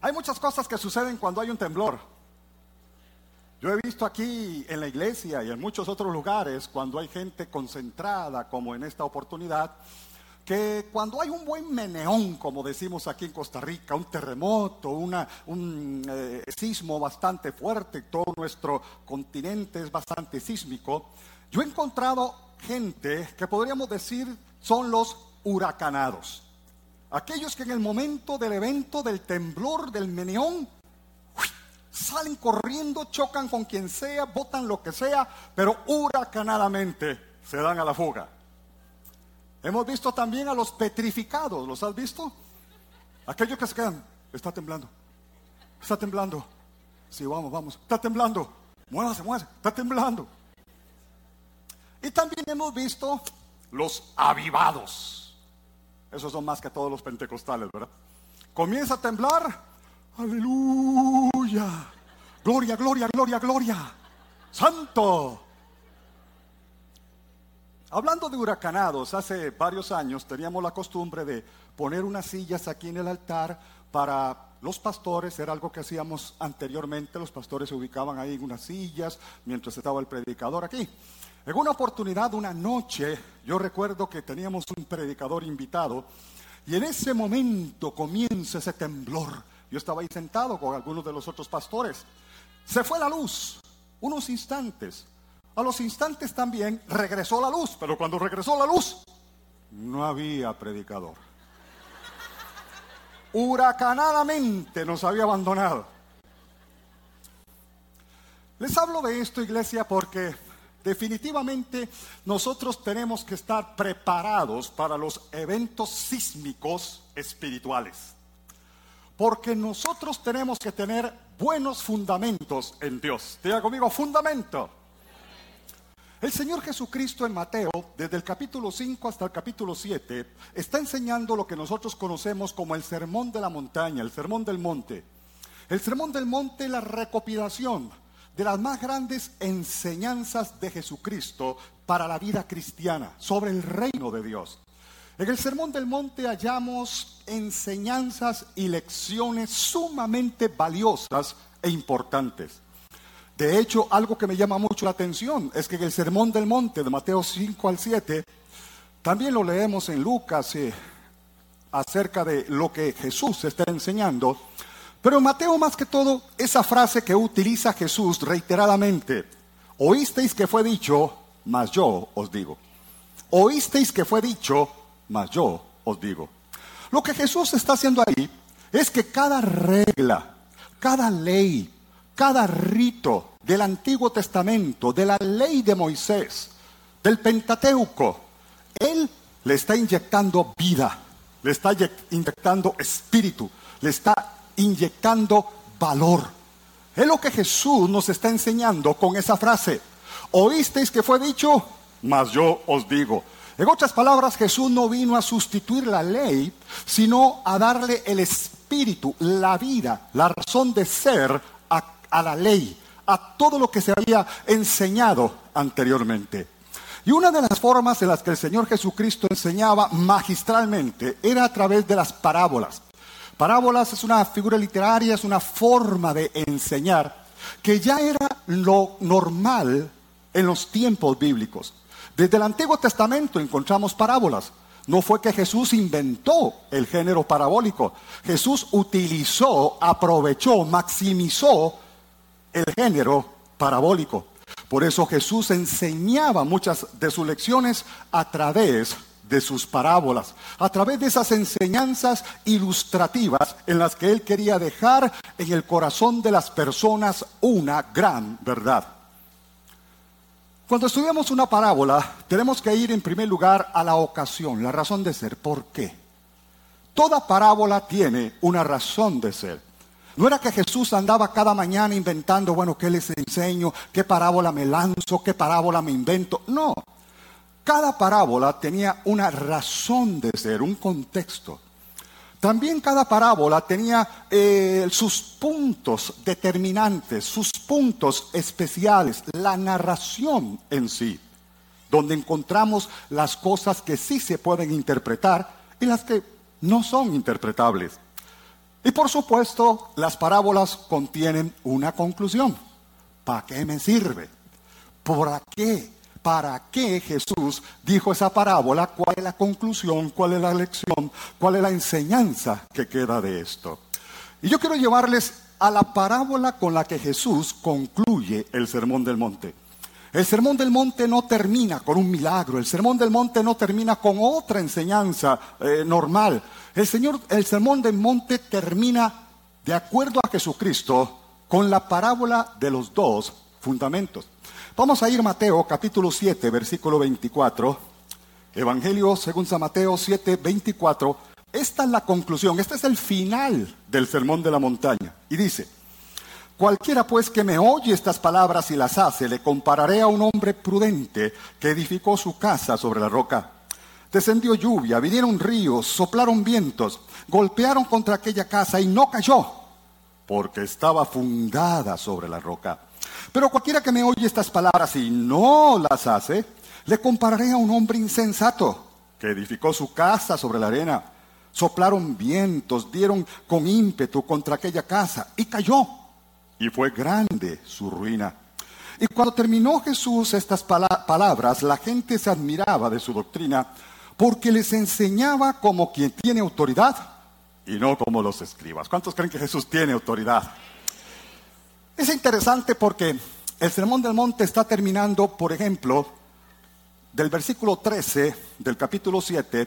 Hay muchas cosas que suceden cuando hay un temblor. Yo he visto aquí en la iglesia y en muchos otros lugares, cuando hay gente concentrada, como en esta oportunidad, que cuando hay un buen meneón, como decimos aquí en Costa Rica, un terremoto, un eh, sismo bastante fuerte, todo nuestro continente es bastante sísmico, yo he encontrado gente que podríamos decir son los huracanados. Aquellos que en el momento del evento, del temblor, del meneón, salen corriendo, chocan con quien sea, botan lo que sea, pero huracanadamente se dan a la fuga. Hemos visto también a los petrificados, ¿los has visto? Aquellos que se quedan, está temblando, está temblando. Sí, vamos, vamos, está temblando. Muévase, muévase, está temblando. Y también hemos visto los avivados. Esos son más que todos los pentecostales, ¿verdad? Comienza a temblar. Aleluya. Gloria, gloria, gloria, gloria. Santo. Hablando de huracanados, hace varios años teníamos la costumbre de poner unas sillas aquí en el altar para los pastores, era algo que hacíamos anteriormente, los pastores se ubicaban ahí en unas sillas mientras estaba el predicador aquí. En una oportunidad, una noche, yo recuerdo que teníamos un predicador invitado y en ese momento comienza ese temblor. Yo estaba ahí sentado con algunos de los otros pastores. Se fue la luz, unos instantes. A los instantes también regresó la luz, pero cuando regresó la luz, no había predicador. Huracanadamente nos había abandonado. Les hablo de esto, iglesia, porque definitivamente nosotros tenemos que estar preparados para los eventos sísmicos espirituales. Porque nosotros tenemos que tener buenos fundamentos en Dios. Diga conmigo, fundamento. El Señor Jesucristo en Mateo, desde el capítulo 5 hasta el capítulo 7, está enseñando lo que nosotros conocemos como el sermón de la montaña, el sermón del monte. El sermón del monte es la recopilación de las más grandes enseñanzas de Jesucristo para la vida cristiana, sobre el reino de Dios. En el Sermón del Monte hallamos enseñanzas y lecciones sumamente valiosas e importantes. De hecho, algo que me llama mucho la atención es que en el Sermón del Monte de Mateo 5 al 7, también lo leemos en Lucas eh, acerca de lo que Jesús está enseñando, pero en Mateo más que todo, esa frase que utiliza Jesús reiteradamente, oísteis que fue dicho, mas yo os digo. Oísteis que fue dicho, mas yo os digo. Lo que Jesús está haciendo ahí es que cada regla, cada ley, cada rito del Antiguo Testamento, de la ley de Moisés, del Pentateuco, Él le está inyectando vida, le está inyectando espíritu, le está inyectando valor. Es lo que Jesús nos está enseñando con esa frase. Oísteis que fue dicho, mas yo os digo. En otras palabras, Jesús no vino a sustituir la ley, sino a darle el espíritu, la vida, la razón de ser a la ley, a todo lo que se había enseñado anteriormente. Y una de las formas en las que el Señor Jesucristo enseñaba magistralmente era a través de las parábolas. Parábolas es una figura literaria, es una forma de enseñar que ya era lo normal en los tiempos bíblicos. Desde el Antiguo Testamento encontramos parábolas. No fue que Jesús inventó el género parabólico. Jesús utilizó, aprovechó, maximizó el género parabólico. Por eso Jesús enseñaba muchas de sus lecciones a través de sus parábolas, a través de esas enseñanzas ilustrativas en las que él quería dejar en el corazón de las personas una gran verdad. Cuando estudiamos una parábola, tenemos que ir en primer lugar a la ocasión, la razón de ser. ¿Por qué? Toda parábola tiene una razón de ser. No era que Jesús andaba cada mañana inventando, bueno, ¿qué les enseño? ¿Qué parábola me lanzo? ¿Qué parábola me invento? No. Cada parábola tenía una razón de ser, un contexto. También cada parábola tenía eh, sus puntos determinantes, sus puntos especiales, la narración en sí, donde encontramos las cosas que sí se pueden interpretar y las que no son interpretables. Y por supuesto, las parábolas contienen una conclusión. ¿Para qué me sirve? ¿Por qué? ¿Para qué Jesús dijo esa parábola? ¿Cuál es la conclusión? ¿Cuál es la lección? ¿Cuál es la enseñanza que queda de esto? Y yo quiero llevarles a la parábola con la que Jesús concluye el Sermón del Monte. El Sermón del Monte no termina con un milagro, el Sermón del Monte no termina con otra enseñanza eh, normal. El, Señor, el Sermón del Monte termina, de acuerdo a Jesucristo, con la parábola de los dos fundamentos. Vamos a ir Mateo capítulo 7, versículo 24. Evangelio según San Mateo 7, 24. Esta es la conclusión, este es el final del Sermón de la Montaña. Y dice, cualquiera pues que me oye estas palabras y las hace, le compararé a un hombre prudente que edificó su casa sobre la roca. Descendió lluvia, vinieron ríos, soplaron vientos, golpearon contra aquella casa y no cayó, porque estaba fundada sobre la roca. Pero cualquiera que me oye estas palabras y no las hace, le compararé a un hombre insensato que edificó su casa sobre la arena. Soplaron vientos, dieron con ímpetu contra aquella casa y cayó. Y fue grande su ruina. Y cuando terminó Jesús estas palabras, la gente se admiraba de su doctrina porque les enseñaba como quien tiene autoridad y no como los escribas. ¿Cuántos creen que Jesús tiene autoridad? Es interesante porque el Sermón del Monte está terminando, por ejemplo, del versículo 13 del capítulo 7,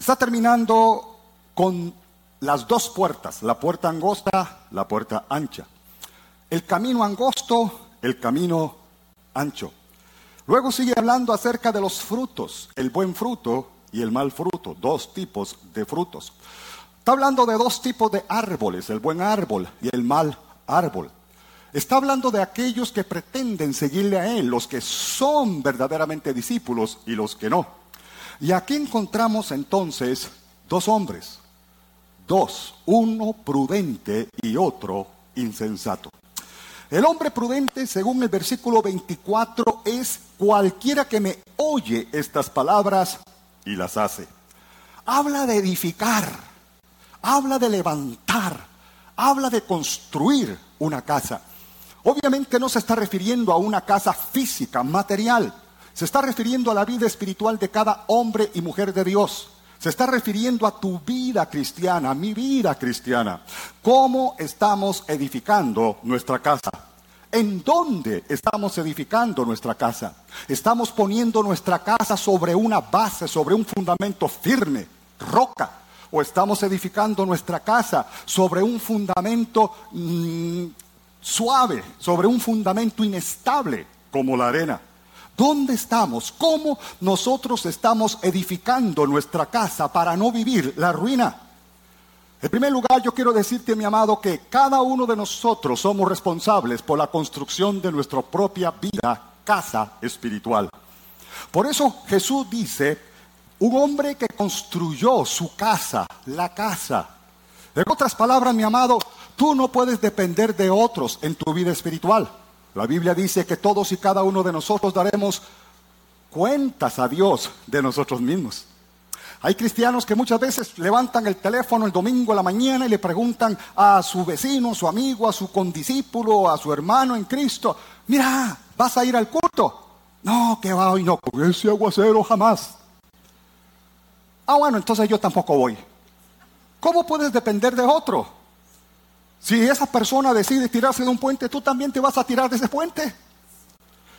está terminando con las dos puertas, la puerta angosta, la puerta ancha. El camino angosto, el camino ancho. Luego sigue hablando acerca de los frutos, el buen fruto y el mal fruto, dos tipos de frutos. Está hablando de dos tipos de árboles, el buen árbol y el mal árbol. Está hablando de aquellos que pretenden seguirle a Él, los que son verdaderamente discípulos y los que no. Y aquí encontramos entonces dos hombres, dos, uno prudente y otro insensato. El hombre prudente, según el versículo 24, es cualquiera que me oye estas palabras y las hace. Habla de edificar, habla de levantar, habla de construir una casa. Obviamente no se está refiriendo a una casa física, material. Se está refiriendo a la vida espiritual de cada hombre y mujer de Dios. Se está refiriendo a tu vida cristiana, a mi vida cristiana. ¿Cómo estamos edificando nuestra casa? ¿En dónde estamos edificando nuestra casa? Estamos poniendo nuestra casa sobre una base, sobre un fundamento firme, roca. O estamos edificando nuestra casa sobre un fundamento mm, suave, sobre un fundamento inestable como la arena. ¿Dónde estamos? ¿Cómo nosotros estamos edificando nuestra casa para no vivir la ruina? En primer lugar, yo quiero decirte, mi amado, que cada uno de nosotros somos responsables por la construcción de nuestra propia vida, casa espiritual. Por eso Jesús dice, un hombre que construyó su casa, la casa. En otras palabras, mi amado, tú no puedes depender de otros en tu vida espiritual. La Biblia dice que todos y cada uno de nosotros daremos cuentas a Dios de nosotros mismos. Hay cristianos que muchas veces levantan el teléfono el domingo a la mañana y le preguntan a su vecino, a su amigo, a su condiscípulo, a su hermano en Cristo, mira, ¿vas a ir al culto? No, que va hoy no, con ese aguacero jamás. Ah, bueno, entonces yo tampoco voy. ¿Cómo puedes depender de otro? Si esa persona decide tirarse de un puente, tú también te vas a tirar de ese puente.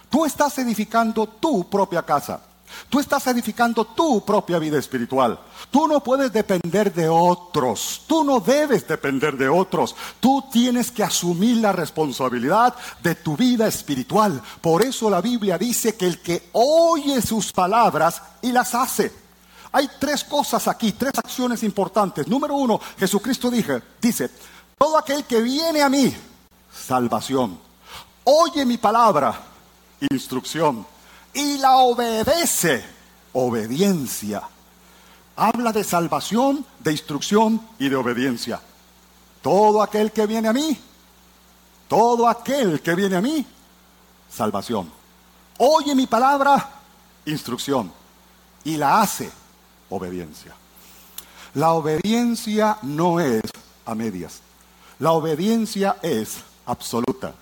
Tú estás edificando tu propia casa. Tú estás edificando tu propia vida espiritual. Tú no puedes depender de otros. Tú no debes depender de otros. Tú tienes que asumir la responsabilidad de tu vida espiritual. Por eso la Biblia dice que el que oye sus palabras y las hace. Hay tres cosas aquí, tres acciones importantes. Número uno, Jesucristo dije, dice, todo aquel que viene a mí, salvación. Oye mi palabra, instrucción. Y la obedece, obediencia. Habla de salvación, de instrucción y de obediencia. Todo aquel que viene a mí, todo aquel que viene a mí, salvación. Oye mi palabra, instrucción. Y la hace, obediencia. La obediencia no es a medias. La obediencia es absoluta.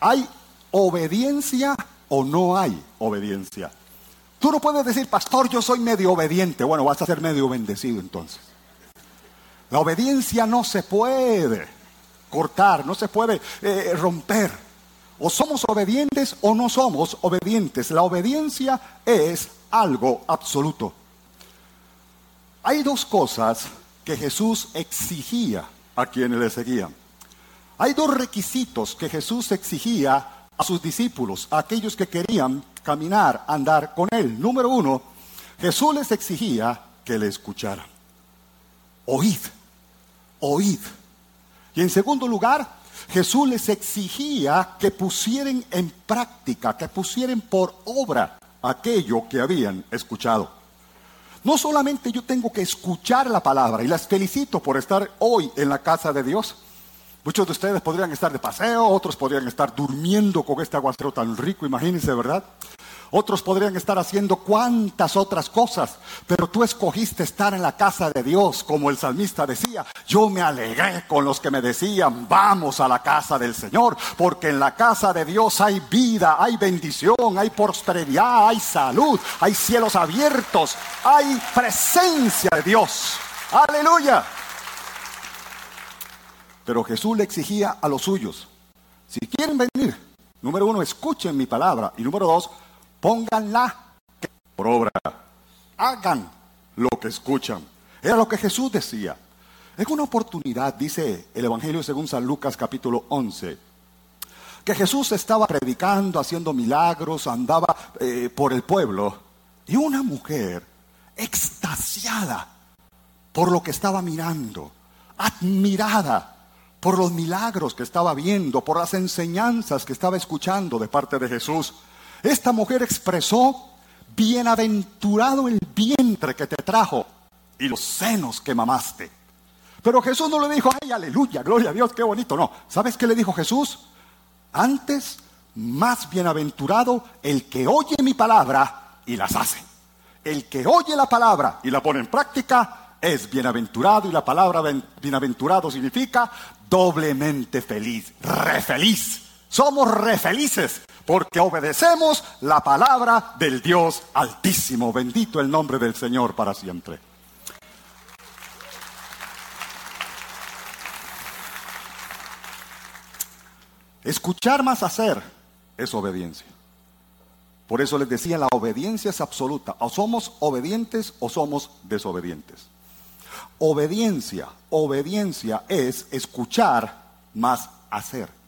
¿Hay obediencia o no hay obediencia? Tú no puedes decir, pastor, yo soy medio obediente. Bueno, vas a ser medio bendecido entonces. La obediencia no se puede cortar, no se puede eh, romper. O somos obedientes o no somos obedientes. La obediencia es algo absoluto. Hay dos cosas que Jesús exigía a quienes le seguían. Hay dos requisitos que Jesús exigía a sus discípulos, a aquellos que querían caminar, andar con Él. Número uno, Jesús les exigía que le escucharan. Oíd, oíd. Y en segundo lugar, Jesús les exigía que pusieran en práctica, que pusieran por obra aquello que habían escuchado. No solamente yo tengo que escuchar la palabra, y las felicito por estar hoy en la casa de Dios, Muchos de ustedes podrían estar de paseo, otros podrían estar durmiendo con este aguacero tan rico, imagínense, ¿verdad? Otros podrían estar haciendo cuantas otras cosas, pero tú escogiste estar en la casa de Dios, como el salmista decía. Yo me alegré con los que me decían, vamos a la casa del Señor, porque en la casa de Dios hay vida, hay bendición, hay prosperidad, hay salud, hay cielos abiertos, hay presencia de Dios. Aleluya. Pero Jesús le exigía a los suyos, si quieren venir, número uno, escuchen mi palabra. Y número dos, pónganla por obra. Hagan lo que escuchan. Era lo que Jesús decía. Es una oportunidad, dice el Evangelio según San Lucas capítulo 11, que Jesús estaba predicando, haciendo milagros, andaba eh, por el pueblo, y una mujer extasiada por lo que estaba mirando, admirada, por los milagros que estaba viendo, por las enseñanzas que estaba escuchando de parte de Jesús. Esta mujer expresó, bienaventurado el vientre que te trajo y los senos que mamaste. Pero Jesús no le dijo, ay, aleluya, gloria a Dios, qué bonito. No, ¿sabes qué le dijo Jesús? Antes, más bienaventurado el que oye mi palabra y las hace. El que oye la palabra y la pone en práctica es bienaventurado y la palabra bienaventurado significa doblemente feliz, re feliz. Somos re felices porque obedecemos la palabra del Dios Altísimo. Bendito el nombre del Señor para siempre. Escuchar más hacer es obediencia. Por eso les decía, la obediencia es absoluta. O somos obedientes o somos desobedientes. Obediencia, obediencia es escuchar más hacer.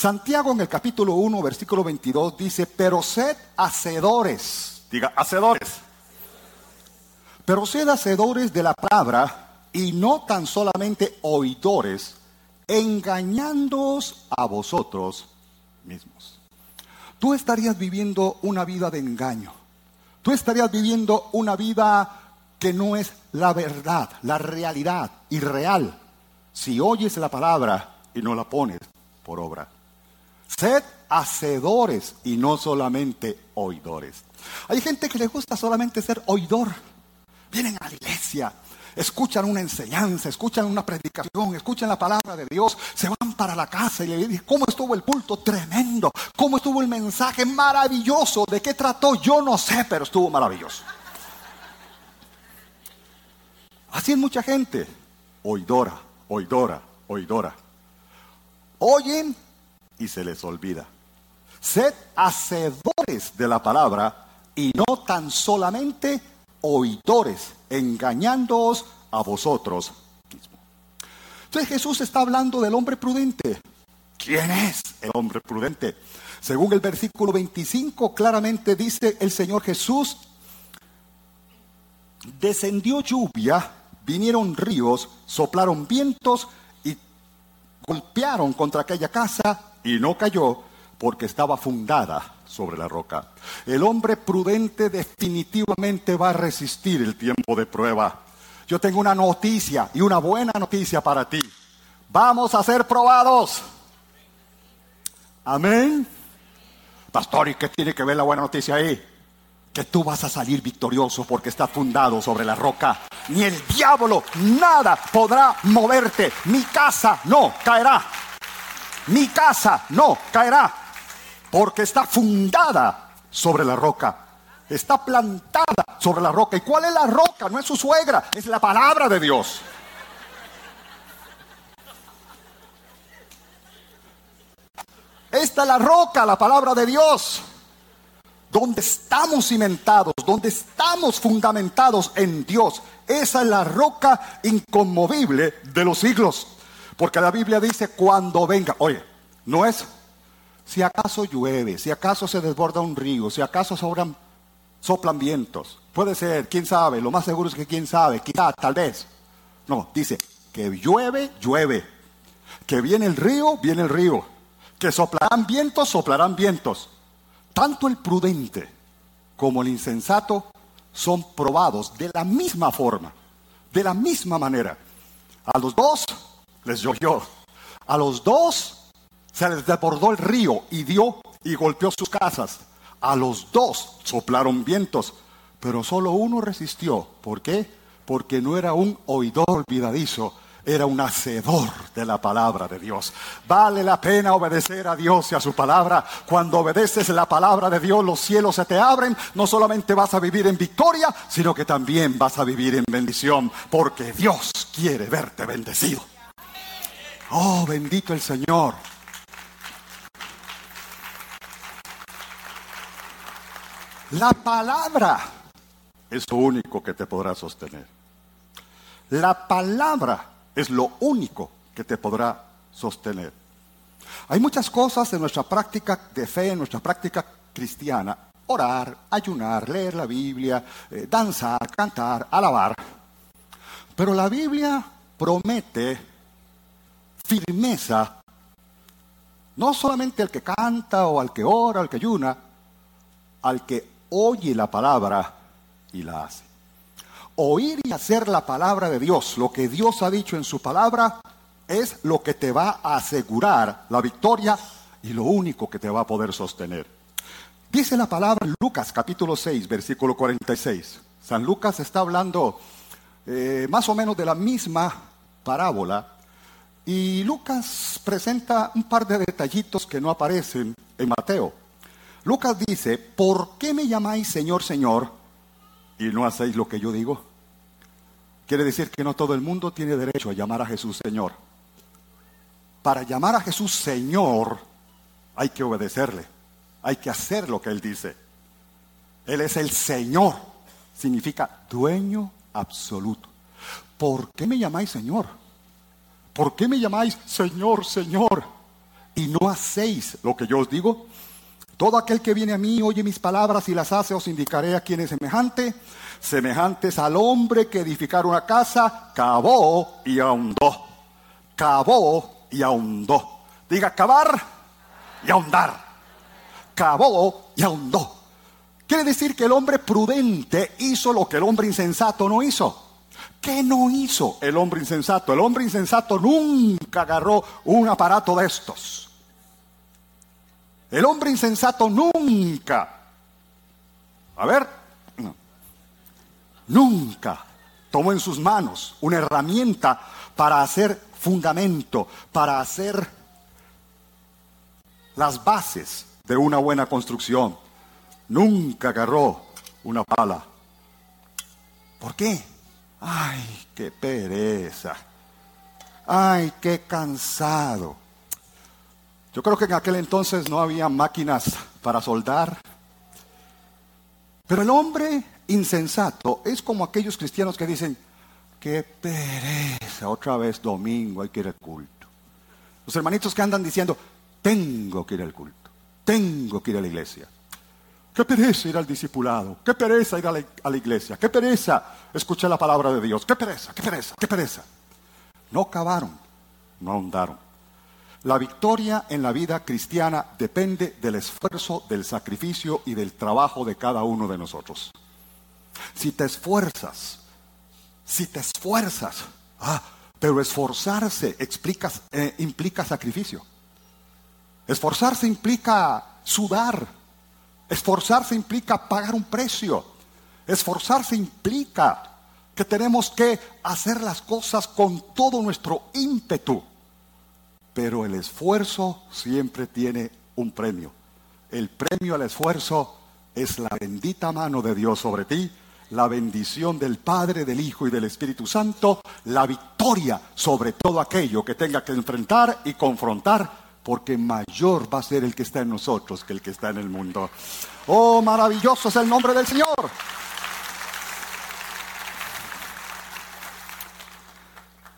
Santiago en el capítulo 1, versículo 22 dice, pero sed hacedores, diga, hacedores, pero sed hacedores de la palabra y no tan solamente oidores, engañándoos a vosotros mismos. Tú estarías viviendo una vida de engaño. Tú estarías viviendo una vida que no es la verdad, la realidad irreal, si oyes la palabra y no la pones por obra. Sed hacedores y no solamente oidores. Hay gente que le gusta solamente ser oidor. Vienen a la iglesia, escuchan una enseñanza, escuchan una predicación, escuchan la palabra de Dios, se van para la casa y le dicen, ¿cómo estuvo el culto? Tremendo. ¿Cómo estuvo el mensaje? Maravilloso. ¿De qué trató? Yo no sé, pero estuvo maravilloso. Así es mucha gente. Oidora, oidora, oidora. Oyen y se les olvida. Sed hacedores de la palabra y no tan solamente oidores, engañándoos a vosotros mismos. Entonces Jesús está hablando del hombre prudente. ¿Quién es el hombre prudente? Según el versículo 25 claramente dice el Señor Jesús, descendió lluvia vinieron ríos, soplaron vientos y golpearon contra aquella casa y no cayó porque estaba fundada sobre la roca. El hombre prudente definitivamente va a resistir el tiempo de prueba. Yo tengo una noticia y una buena noticia para ti. Vamos a ser probados. Amén. Pastor, ¿y qué tiene que ver la buena noticia ahí? que tú vas a salir victorioso porque está fundado sobre la roca. Ni el diablo, nada podrá moverte. Mi casa no caerá. Mi casa no caerá porque está fundada sobre la roca. Está plantada sobre la roca. ¿Y cuál es la roca? No es su suegra, es la palabra de Dios. Esta es la roca, la palabra de Dios. Donde estamos cimentados, donde estamos fundamentados en Dios. Esa es la roca inconmovible de los siglos. Porque la Biblia dice cuando venga. Oye, no es si acaso llueve, si acaso se desborda un río, si acaso sobran, soplan vientos. Puede ser, quién sabe, lo más seguro es que quién sabe, quizá, tal vez. No, dice que llueve, llueve. Que viene el río, viene el río que soplarán vientos, soplarán vientos. Tanto el prudente como el insensato son probados de la misma forma, de la misma manera. A los dos les llovió. A los dos se les desbordó el río y dio y golpeó sus casas. A los dos soplaron vientos, pero solo uno resistió. ¿Por qué? Porque no era un oidor olvidadizo, era un hacedor de la palabra de Dios. Vale la pena obedecer a Dios y a su palabra. Cuando obedeces la palabra de Dios, los cielos se te abren. No solamente vas a vivir en victoria, sino que también vas a vivir en bendición, porque Dios quiere verte bendecido. Oh, bendito el Señor. La palabra es lo único que te podrá sostener. La palabra es lo único que te podrá sostener. Hay muchas cosas en nuestra práctica de fe, en nuestra práctica cristiana. Orar, ayunar, leer la Biblia, eh, danzar, cantar, alabar. Pero la Biblia promete firmeza, no solamente al que canta o al que ora, al que ayuna, al que oye la palabra y la hace oír y hacer la palabra de Dios, lo que Dios ha dicho en su palabra, es lo que te va a asegurar la victoria y lo único que te va a poder sostener. Dice la palabra Lucas capítulo 6, versículo 46. San Lucas está hablando eh, más o menos de la misma parábola y Lucas presenta un par de detallitos que no aparecen en Mateo. Lucas dice, ¿por qué me llamáis Señor, Señor y no hacéis lo que yo digo? Quiere decir que no todo el mundo tiene derecho a llamar a Jesús Señor. Para llamar a Jesús Señor hay que obedecerle, hay que hacer lo que Él dice. Él es el Señor, significa dueño absoluto. ¿Por qué me llamáis Señor? ¿Por qué me llamáis Señor, Señor? Y no hacéis lo que yo os digo. Todo aquel que viene a mí, oye mis palabras y las hace, os indicaré a quién es semejante semejantes al hombre que edificar una casa, cavó y ahondó. Cavó y ahondó. Diga cavar y ahondar. Cavó y ahondó. Quiere decir que el hombre prudente hizo lo que el hombre insensato no hizo. ¿Qué no hizo el hombre insensato? El hombre insensato nunca agarró un aparato de estos. El hombre insensato nunca. A ver, nunca tomó en sus manos una herramienta para hacer fundamento, para hacer las bases de una buena construcción. Nunca agarró una pala. ¿Por qué? Ay, qué pereza. Ay, qué cansado. Yo creo que en aquel entonces no había máquinas para soldar. Pero el hombre insensato es como aquellos cristianos que dicen, qué pereza, otra vez domingo hay que ir al culto. Los hermanitos que andan diciendo, tengo que ir al culto, tengo que ir a la iglesia. Qué pereza ir al discipulado, qué pereza ir a la, iglesia, qué pereza escuchar la palabra de Dios, qué pereza, qué pereza, qué pereza. No cavaron, no ahondaron. La victoria en la vida cristiana depende del esfuerzo, del sacrificio y del trabajo de cada uno de nosotros. Si te esfuerzas, si te esfuerzas, ah, pero esforzarse eh, implica sacrificio. Esforzarse implica sudar. Esforzarse implica pagar un precio. Esforzarse implica que tenemos que hacer las cosas con todo nuestro ímpetu. Pero el esfuerzo siempre tiene un premio. El premio al esfuerzo es la bendita mano de Dios sobre ti, la bendición del Padre, del Hijo y del Espíritu Santo, la victoria sobre todo aquello que tenga que enfrentar y confrontar, porque mayor va a ser el que está en nosotros que el que está en el mundo. Oh, maravilloso es el nombre del Señor.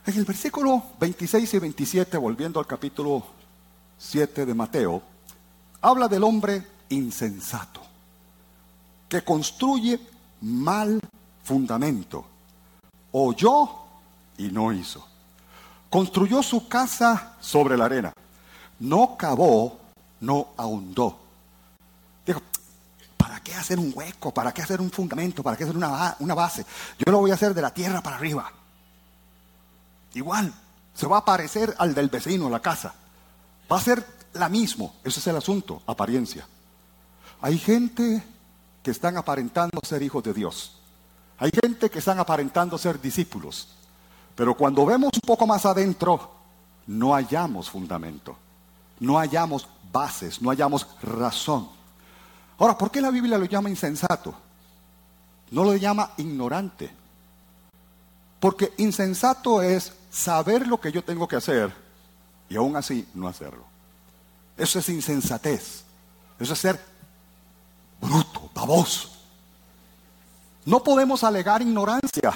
En el versículo 26 y 27, volviendo al capítulo 7 de Mateo, habla del hombre insensato, que construye mal fundamento. Oyó y no hizo. Construyó su casa sobre la arena. No cavó, no ahondó. Dijo, ¿para qué hacer un hueco? ¿Para qué hacer un fundamento? ¿Para qué hacer una, base? Yo lo voy a hacer de la tierra para arriba. Igual, se va a parecer al del vecino, la casa. Va a ser la misma. Ese es el asunto, apariencia. Hay gente que están aparentando ser hijos de Dios. Hay gente que están aparentando ser discípulos. Pero cuando vemos un poco más adentro, no hallamos fundamento. No hallamos bases, no hallamos razón. Ahora, ¿por qué la Biblia lo llama insensato? No lo llama ignorante. Porque insensato es saber lo que yo tengo que hacer y aún así no hacerlo. Eso es insensatez. Eso es ser bruto, baboso. No podemos alegar ignorancia.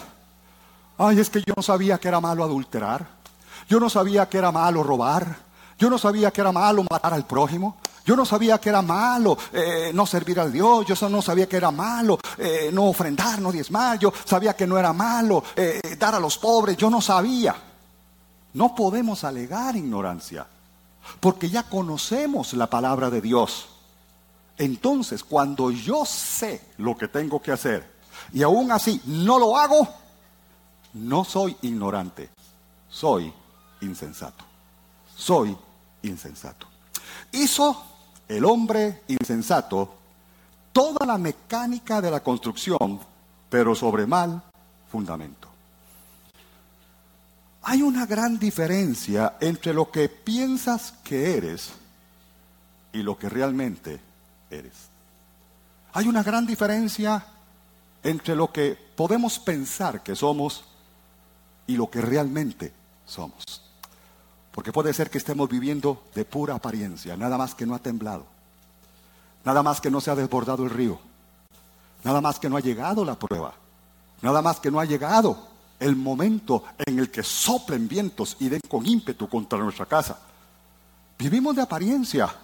Ay, es que yo no sabía que era malo adulterar. Yo no sabía que era malo robar. Yo no sabía que era malo matar al prójimo. Yo no sabía que era malo eh, no servir al Dios. Yo no sabía que era malo eh, no ofrendar, no diezmar. Yo sabía que no era malo eh, dar a los pobres. Yo no sabía. No podemos alegar ignorancia, porque ya conocemos la palabra de Dios. Entonces, cuando yo sé lo que tengo que hacer y aún así no lo hago, no soy ignorante, soy insensato. Soy insensato. Hizo el hombre insensato toda la mecánica de la construcción, pero sobre mal fundamento. Hay una gran diferencia entre lo que piensas que eres y lo que realmente eres. Hay una gran diferencia entre lo que podemos pensar que somos y lo que realmente somos. Porque puede ser que estemos viviendo de pura apariencia, nada más que no ha temblado, nada más que no se ha desbordado el río, nada más que no ha llegado la prueba, nada más que no ha llegado el momento en el que soplen vientos y den con ímpetu contra nuestra casa. Vivimos de apariencia.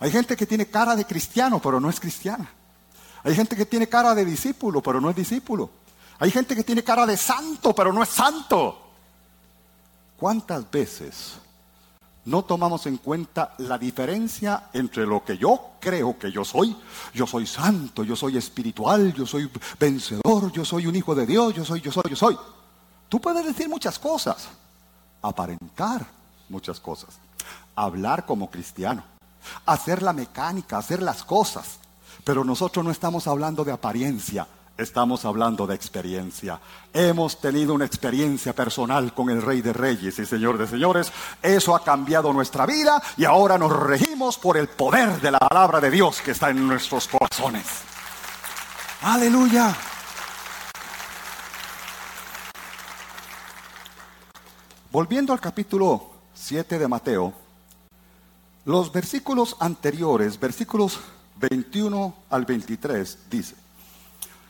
Hay gente que tiene cara de cristiano, pero no es cristiana. Hay gente que tiene cara de discípulo, pero no es discípulo. Hay gente que tiene cara de santo, pero no es santo. ¿Cuántas veces no tomamos en cuenta la diferencia entre lo que yo creo que yo soy. Yo soy santo, yo soy espiritual, yo soy vencedor, yo soy un hijo de Dios, yo soy, yo soy, yo soy. Tú puedes decir muchas cosas, aparentar muchas cosas, hablar como cristiano, hacer la mecánica, hacer las cosas. Pero nosotros no estamos hablando de apariencia, Estamos hablando de experiencia. Hemos tenido una experiencia personal con el Rey de Reyes y Señor de Señores. Eso ha cambiado nuestra vida y ahora nos regimos por el poder de la palabra de Dios que está en nuestros corazones. Aleluya. Volviendo al capítulo 7 de Mateo, los versículos anteriores, versículos 21 al 23, dice,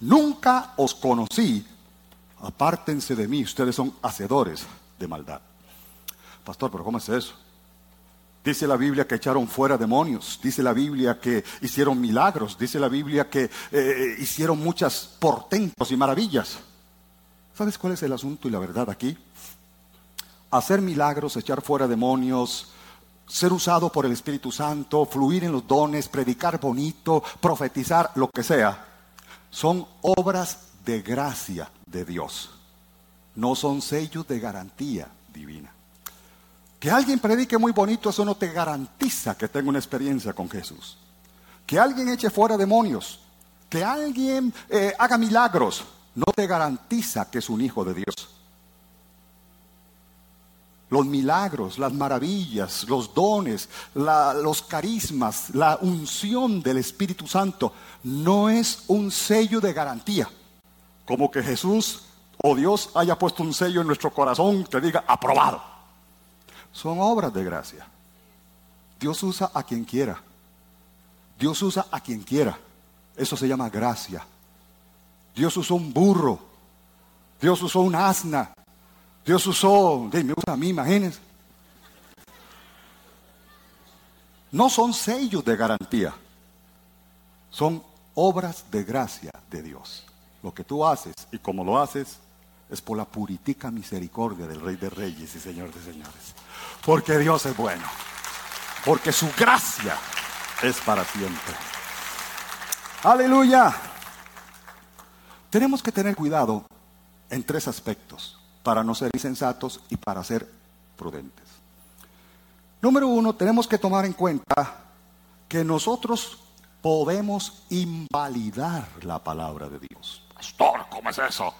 Nunca os conocí, apártense de mí, ustedes son hacedores de maldad. Pastor, pero ¿cómo es eso? Dice la Biblia que echaron fuera demonios, dice la Biblia que hicieron milagros, dice la Biblia que eh, hicieron muchas portentos y maravillas. ¿Sabes cuál es el asunto y la verdad aquí? Hacer milagros, echar fuera demonios, ser usado por el Espíritu Santo, fluir en los dones, predicar bonito, profetizar, lo que sea, son obras de gracia de Dios. No son sellos de garantía divina. Que alguien predique muy bonito, eso no te garantiza que tenga una experiencia con Jesús. Que alguien eche fuera demonios, que alguien eh, haga milagros, no te garantiza que es un hijo de Dios. Los milagros, las maravillas, los dones, los carismas, la unción del Espíritu Santo no es un sello de garantía. Como que Jesús o Dios haya puesto un sello en nuestro corazón que diga aprobado son obras de gracia. Dios usa a quien quiera. Dios usa a quien quiera. Eso se llama gracia. Dios usó un burro. Dios usó un asna. Dios usó, me usa a mí, imagínense. No son sellos de garantía. Son obras de gracia de Dios. Lo que tú haces y como lo haces es por la puritica misericordia del Rey de Reyes y Señor de Señores. Porque Dios es bueno. Porque su gracia es para siempre. Aleluya. Tenemos que tener cuidado en tres aspectos para no ser insensatos y para ser prudentes. Número uno, tenemos que tomar en cuenta que nosotros podemos invalidar la palabra de Dios. Pastor, ¿cómo es eso?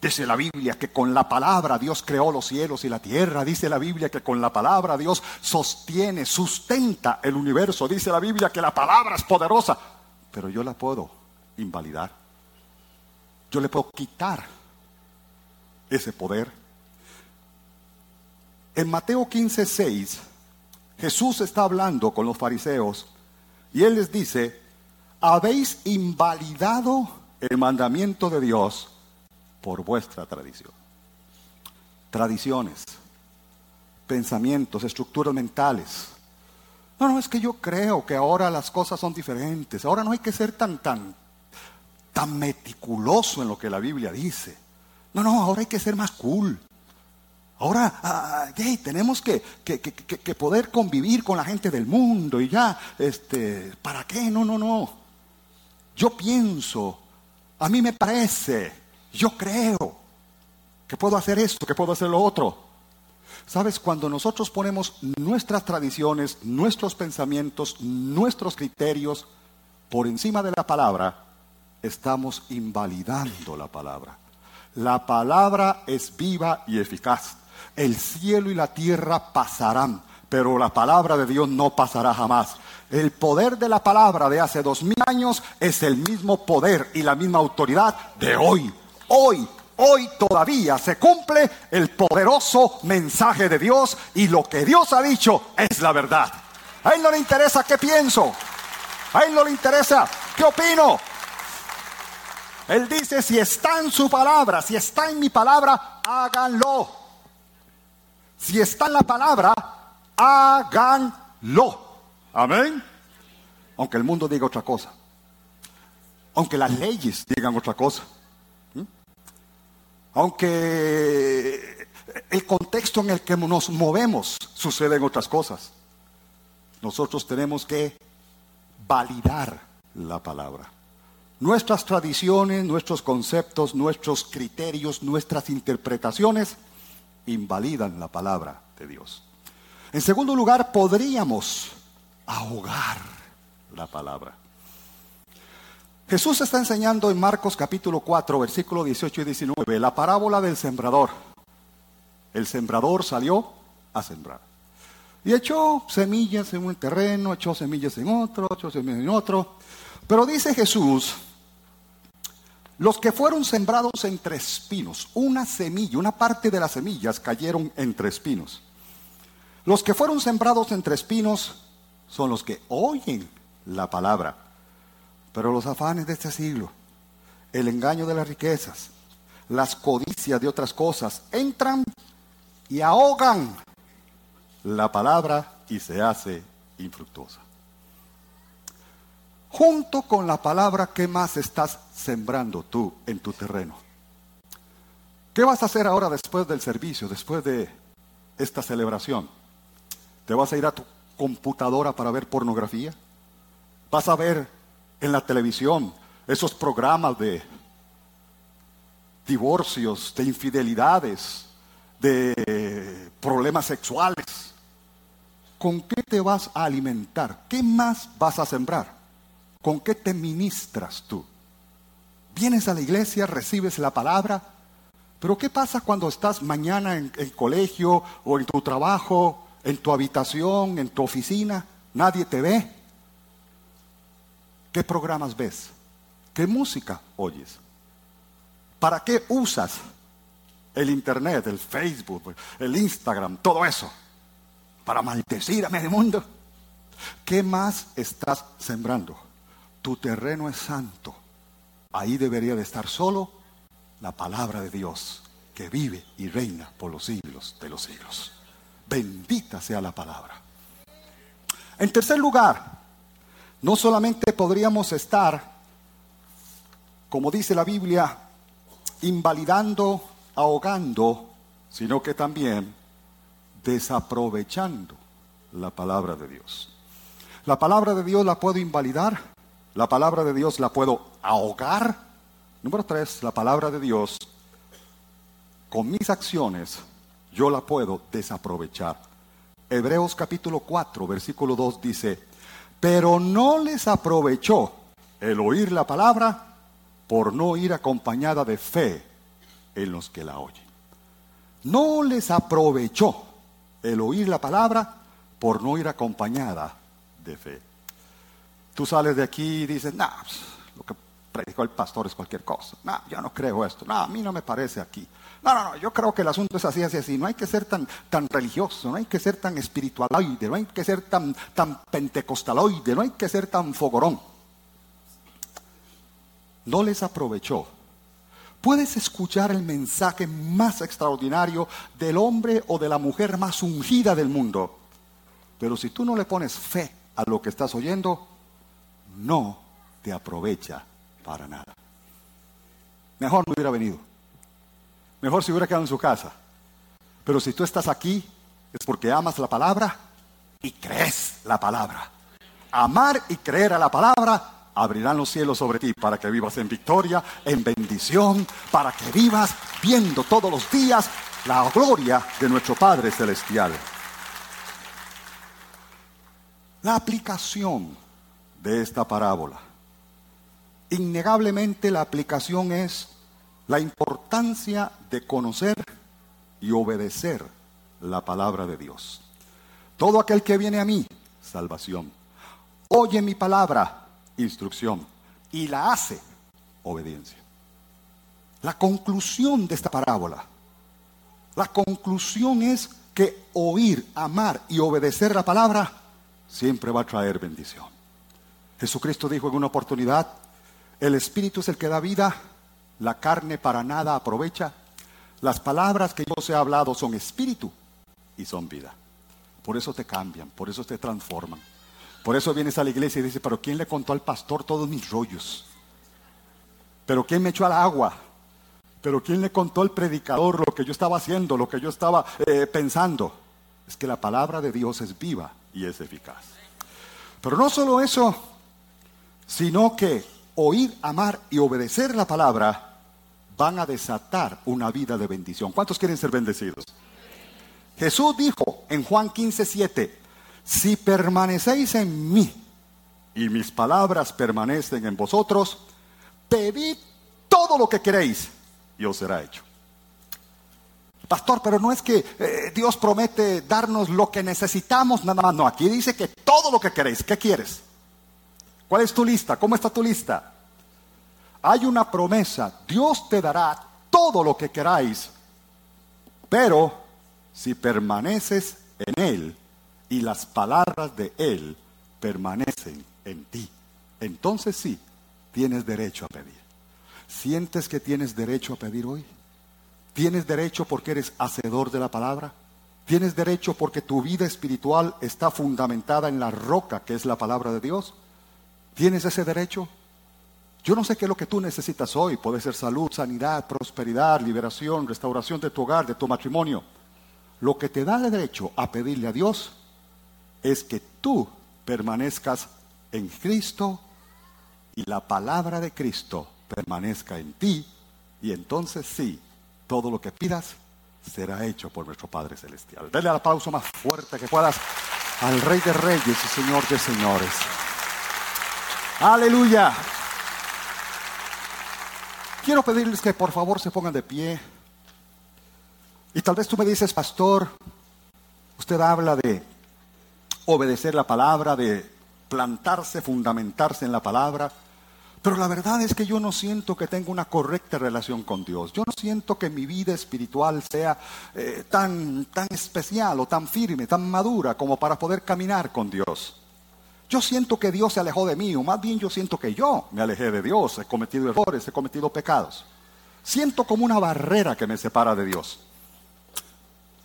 Dice la Biblia que con la palabra Dios creó los cielos y la tierra. Dice la Biblia que con la palabra Dios sostiene, sustenta el universo. Dice la Biblia que la palabra es poderosa. Pero yo la puedo invalidar. Yo le puedo quitar ese poder. En Mateo 15, 6, Jesús está hablando con los fariseos y él les dice, habéis invalidado el mandamiento de Dios por vuestra tradición. Tradiciones, pensamientos, estructuras mentales. No, no, es que yo creo que ahora las cosas son diferentes. Ahora no hay que ser tan, tan, tan meticuloso en lo que la Biblia dice. No, no, ahora hay que ser más cool. Ahora ah, tenemos que, que, que, poder convivir con la gente del mundo y ya, este, ¿para qué? No, no, no. Yo pienso, a mí me parece, yo creo que puedo hacer esto, que puedo hacer lo otro. Sabes, cuando nosotros ponemos nuestras tradiciones, nuestros pensamientos, nuestros criterios por encima de la palabra, estamos invalidando la palabra. La palabra es viva y eficaz. El cielo y la tierra pasarán, pero la palabra de Dios no pasará jamás. El poder de la palabra de hace dos mil años es el mismo poder y la misma autoridad de hoy. Hoy, hoy todavía se cumple el poderoso mensaje de Dios y lo que Dios ha dicho es la verdad. A él no le interesa qué pienso. A él no le interesa qué opino. Él dice, si está en su palabra, si está en mi palabra, háganlo. Si está en la palabra, háganlo. Amén. Aunque el mundo diga otra cosa. Aunque las leyes digan otra cosa. Aunque el contexto en el que nos movemos suceden otras cosas. Nosotros tenemos que validar la palabra. Nuestras tradiciones, nuestros conceptos, nuestros criterios, nuestras interpretaciones invalidan la palabra de Dios. En segundo lugar, podríamos ahogar la palabra. Jesús está enseñando en Marcos capítulo 4, versículo 18 y 19, la parábola del sembrador. El sembrador salió a sembrar. Y echó semillas en un terreno, echó semillas en otro, echó semillas en otro. Pero dice Jesús, los que fueron sembrados entre espinos, una semilla, una parte de las semillas cayeron entre espinos. Los que fueron sembrados entre espinos son los que oyen la palabra pero los afanes de este siglo, el engaño de las riquezas, las codicias de otras cosas, entran y ahogan la palabra y se hace infructuosa. Junto con la palabra, ¿qué más estás sembrando tú en tu terreno? ¿Qué vas a hacer ahora después del servicio, después de esta celebración? ¿Te vas a ir a tu computadora para ver pornografía? ¿Vas a ver en la televisión esos programas de divorcios, de infidelidades, de problemas sexuales? ¿Con qué te vas a alimentar? ¿Qué más vas a sembrar? ¿Con qué te ministras tú? Vienes a la iglesia, recibes la palabra, pero ¿qué pasa cuando estás mañana en el colegio o en tu trabajo, en tu habitación, en tu oficina? Nadie te ve. ¿Qué programas ves? ¿Qué música oyes? ¿Para qué usas el Internet, el Facebook, el Instagram, todo eso? ¿Para maldecir a medio mundo? ¿Qué más estás sembrando? Tu terreno es santo. Ahí debería de estar solo la palabra de Dios que vive y reina por los siglos de los siglos. Bendita sea la palabra. En tercer lugar, no solamente podríamos estar, como dice la Biblia, invalidando, ahogando, sino que también desaprovechando la palabra de Dios. La palabra de Dios la puedo invalidar, la palabra de Dios la puedo ahogar. Número tres, la palabra de Dios, con mis acciones, yo la puedo desaprovechar. Hebreos capítulo 4, versículo 2 dice, pero no les aprovechó el oír la palabra por no ir acompañada de fe en los que la oyen. No les aprovechó el oír la palabra por no ir acompañada de fe. Tú sales de aquí y dices, no, pues, lo que predicó el pastor es cualquier cosa. No, yo no creo esto. No, a mí no me parece aquí. No, no, no, yo creo que el asunto es así, así, así. No hay que ser tan, tan religioso, no hay que ser tan espiritualoide, no hay que ser tan, tan pentecostaloide, no hay que ser tan fogorón. No les aprovechó. Puedes escuchar el mensaje más extraordinario del hombre o de la mujer más ungida del mundo. Pero si tú no le pones fe a lo que estás oyendo, no te aprovecha para nada. Mejor no hubiera venido. Mejor si hubiera quedado en su casa. Pero si tú estás aquí, es porque amas la palabra y crees la palabra. Amar y creer a la palabra abrirán los cielos sobre ti para que vivas en victoria, en bendición, para que vivas viendo todos los días la gloria de nuestro Padre Celestial. La aplicación de esta parábola. Innegablemente la aplicación es la importancia de conocer y obedecer la palabra de Dios. Todo aquel que viene a mí, salvación. Oye mi palabra, instrucción. Y la hace, obediencia. La conclusión de esta parábola, la conclusión es que oír, amar y obedecer la palabra siempre va a traer bendición. Jesucristo dijo en una oportunidad, el Espíritu es el que da vida, la carne para nada aprovecha. Las palabras que yo os he hablado son espíritu y son vida. Por eso te cambian, por eso te transforman. Por eso vienes a la iglesia y dices, pero ¿quién le contó al pastor todos mis rollos? ¿Pero quién me echó al agua? ¿Pero quién le contó al predicador lo que yo estaba haciendo, lo que yo estaba eh, pensando? Es que la palabra de Dios es viva y es eficaz. Pero no solo eso, sino que oír, amar y obedecer la palabra van a desatar una vida de bendición. ¿Cuántos quieren ser bendecidos? Jesús dijo en Juan 15, 7, si permanecéis en mí y mis palabras permanecen en vosotros, pedid todo lo que queréis y os será hecho. Pastor, pero no es que eh, Dios promete darnos lo que necesitamos, nada más. No, aquí dice que todo lo que queréis. ¿Qué quieres? ¿Cuál es tu lista? ¿Cómo está tu lista? Hay una promesa. Dios te dará todo lo que queráis. Pero si permaneces en Él y las palabras de Él permanecen en ti, entonces sí, tienes derecho a pedir. ¿Sientes que tienes derecho a pedir hoy? ¿Tienes derecho porque eres hacedor de la palabra? Tienes derecho porque tu vida espiritual está fundamentada en la roca que es la palabra de Dios. ¿Tienes ese derecho? Yo no sé qué es lo que tú necesitas hoy. Puede ser salud, sanidad, prosperidad, liberación, restauración de tu hogar, de tu matrimonio. Lo que te da el derecho a pedirle a Dios es que tú permanezcas en Cristo y la palabra de Cristo permanezca en ti. Y entonces sí, todo lo que pidas será hecho por nuestro Padre Celestial. Dale el aplauso más fuerte que puedas al Rey de Reyes y Señor de Señores. Aleluya. Quiero pedirles que por favor se pongan de pie. Y tal vez tú me dices, pastor, usted habla de obedecer la palabra, de plantarse, fundamentarse en la palabra. Pero la verdad es que yo no siento que tenga una correcta relación con Dios. Yo no siento que mi vida espiritual sea eh, tan, tan especial o tan firme, tan madura como para poder caminar con Dios. Yo siento que Dios se alejó de mí, o más bien yo siento que yo me alejé de Dios, he cometido errores, he cometido pecados. Siento como una barrera que me separa de Dios.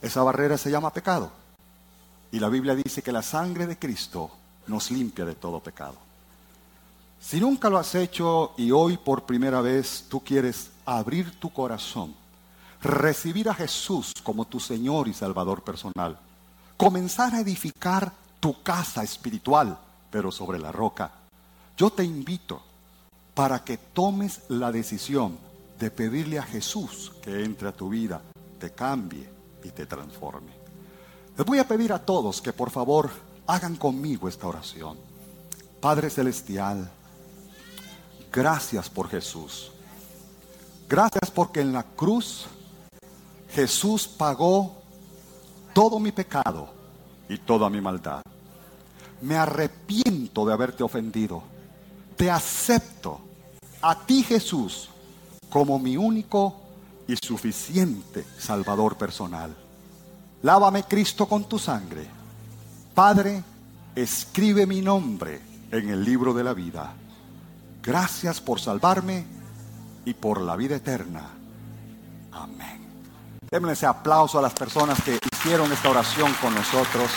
Esa barrera se llama pecado. Y la Biblia dice que la sangre de Cristo nos limpia de todo pecado. Si nunca lo has hecho y hoy por primera vez tú quieres abrir tu corazón, recibir a Jesús como tu Señor y Salvador personal, comenzar a edificar tu casa espiritual, pero sobre la roca, yo te invito para que tomes la decisión de pedirle a Jesús que entre a tu vida, te cambie y te transforme. Les voy a pedir a todos que por favor hagan conmigo esta oración. Padre Celestial, Gracias por Jesús. Gracias porque en la cruz Jesús pagó todo mi pecado y toda mi maldad. Me arrepiento de haberte ofendido. Te acepto a ti Jesús como mi único y suficiente Salvador personal. Lávame Cristo con tu sangre. Padre, escribe mi nombre en el libro de la vida Gracias por salvarme y por la vida eterna. Amén. Démosle ese aplauso a las personas que hicieron esta oración con nosotros.